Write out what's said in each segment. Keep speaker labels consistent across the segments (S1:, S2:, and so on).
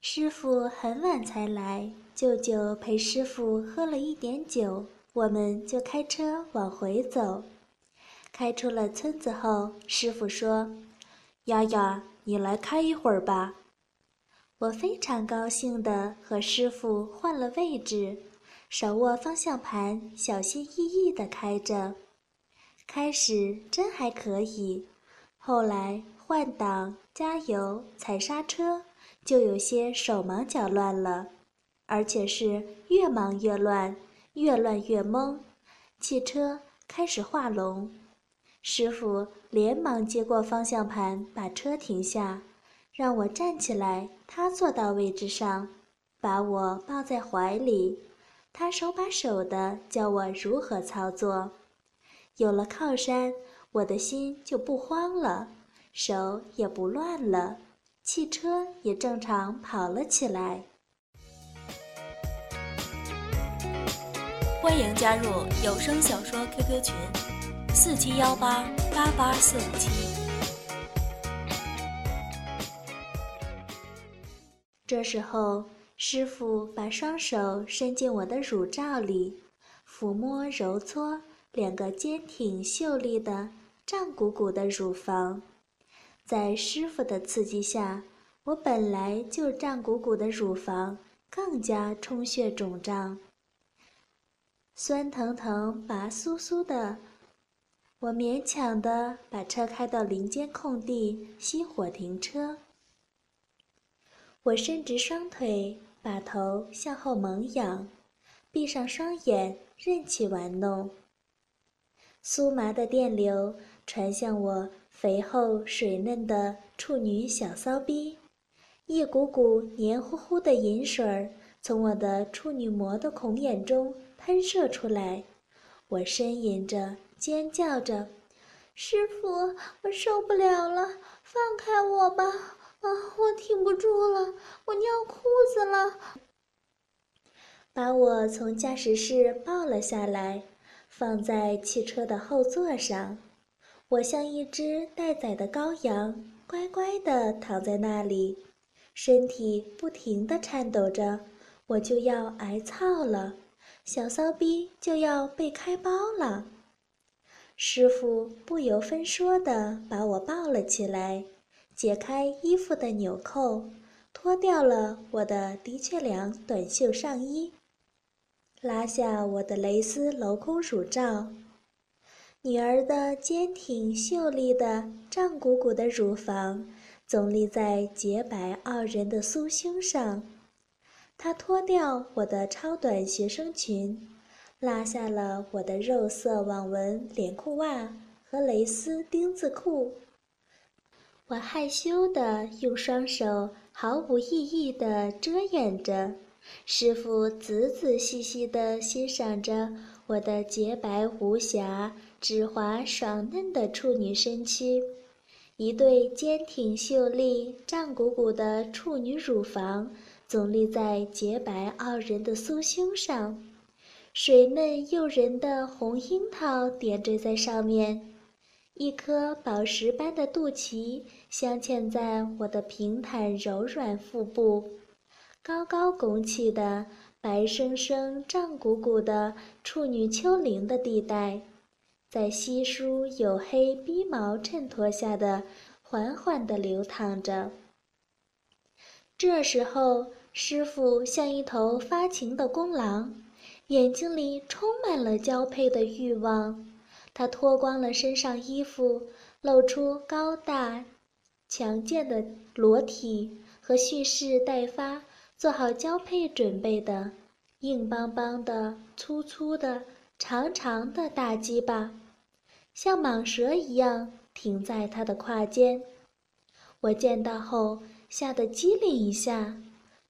S1: 师傅很晚才来，舅舅陪师傅喝了一点酒，我们就开车往回走。开出了村子后，师傅说：“
S2: 丫丫，你来开一会儿吧。”
S1: 我非常高兴地和师傅换了位置，手握方向盘，小心翼翼地开着。开始真还可以，后来换挡、加油、踩刹车。就有些手忙脚乱了，而且是越忙越乱，越乱越懵。汽车开始画龙，师傅连忙接过方向盘，把车停下，让我站起来。他坐到位置上，把我抱在怀里，他手把手的教我如何操作。有了靠山，我的心就不慌了，手也不乱了。汽车也正常跑了起来。
S3: 欢迎加入有声小说 QQ 群：四七幺八八八四五七。
S1: 这时候，师傅把双手伸进我的乳罩里，抚摸揉搓两个坚挺秀丽的、胀鼓鼓的乳房。在师傅的刺激下，我本来就胀鼓鼓的乳房更加充血肿胀，酸疼疼、麻酥酥的。我勉强的把车开到林间空地，熄火停车。我伸直双腿，把头向后猛仰，闭上双眼，任其玩弄。酥麻的电流传向我。肥厚水嫩的处女小骚逼，一股股黏糊糊的银水儿从我的处女膜的孔眼中喷射出来，我呻吟着，尖叫着：“师傅，我受不了了，放开我吧！啊，我挺不住了，我尿裤子了！”把我从驾驶室抱了下来，放在汽车的后座上。我像一只待宰的羔羊，乖乖地躺在那里，身体不停地颤抖着。我就要挨操了，小骚逼就要被开包了。师傅不由分说地把我抱了起来，解开衣服的纽扣，脱掉了我的的确良短袖上衣，拉下我的蕾丝镂空乳罩。女儿的坚挺秀丽的、胀鼓鼓的乳房总立在洁白傲人的酥胸上。她脱掉我的超短学生裙，拉下了我的肉色网纹连裤袜和蕾丝丁字裤。我害羞地用双手毫无意义地遮掩着。师傅仔仔细细地欣赏着我的洁白无瑕。脂滑爽嫩的处女身躯，一对坚挺秀丽、胀鼓鼓的处女乳房总立在洁白傲人的酥胸上，水嫩诱人的红樱桃点缀在上面，一颗宝石般的肚脐镶嵌在我的平坦柔软腹部，高高拱起的白生生、胀鼓鼓的处女丘陵的地带。在稀疏黝黑逼毛衬托下的缓缓地流淌着。这时候，师傅像一头发情的公狼，眼睛里充满了交配的欲望。他脱光了身上衣服，露出高大、强健的裸体和蓄势待发、做好交配准备的硬邦邦的、粗粗的。长长的大鸡巴，像蟒蛇一样停在他的胯间。我见到后吓得机灵一下，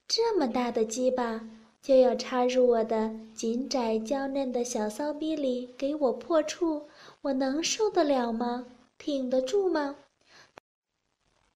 S1: 这么大的鸡巴就要插入我的紧窄娇嫩的小骚逼里给我破处，我能受得了吗？挺得住吗？